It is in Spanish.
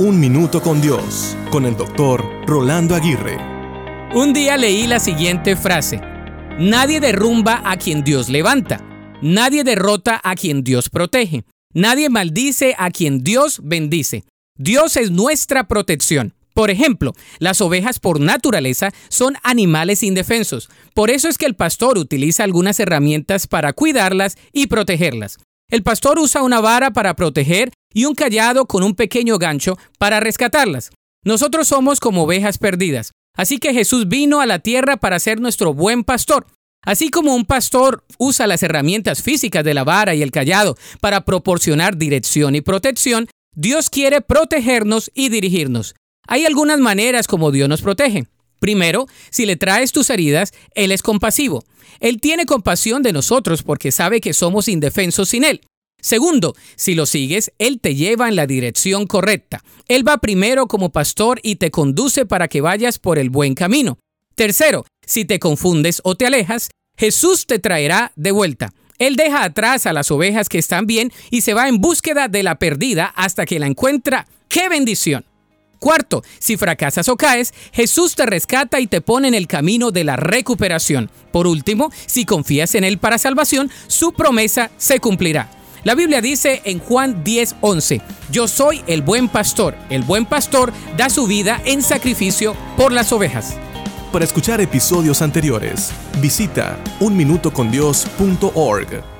Un Minuto con Dios, con el doctor Rolando Aguirre. Un día leí la siguiente frase. Nadie derrumba a quien Dios levanta. Nadie derrota a quien Dios protege. Nadie maldice a quien Dios bendice. Dios es nuestra protección. Por ejemplo, las ovejas por naturaleza son animales indefensos. Por eso es que el pastor utiliza algunas herramientas para cuidarlas y protegerlas. El pastor usa una vara para proteger y un callado con un pequeño gancho para rescatarlas. Nosotros somos como ovejas perdidas. Así que Jesús vino a la tierra para ser nuestro buen pastor. Así como un pastor usa las herramientas físicas de la vara y el callado para proporcionar dirección y protección, Dios quiere protegernos y dirigirnos. Hay algunas maneras como Dios nos protege. Primero, si le traes tus heridas, Él es compasivo. Él tiene compasión de nosotros porque sabe que somos indefensos sin Él. Segundo, si lo sigues, Él te lleva en la dirección correcta. Él va primero como pastor y te conduce para que vayas por el buen camino. Tercero, si te confundes o te alejas, Jesús te traerá de vuelta. Él deja atrás a las ovejas que están bien y se va en búsqueda de la perdida hasta que la encuentra. ¡Qué bendición! Cuarto, si fracasas o caes, Jesús te rescata y te pone en el camino de la recuperación. Por último, si confías en Él para salvación, su promesa se cumplirá. La Biblia dice en Juan 10:11, Yo soy el buen pastor. El buen pastor da su vida en sacrificio por las ovejas. Para escuchar episodios anteriores, visita unminutocondios.org.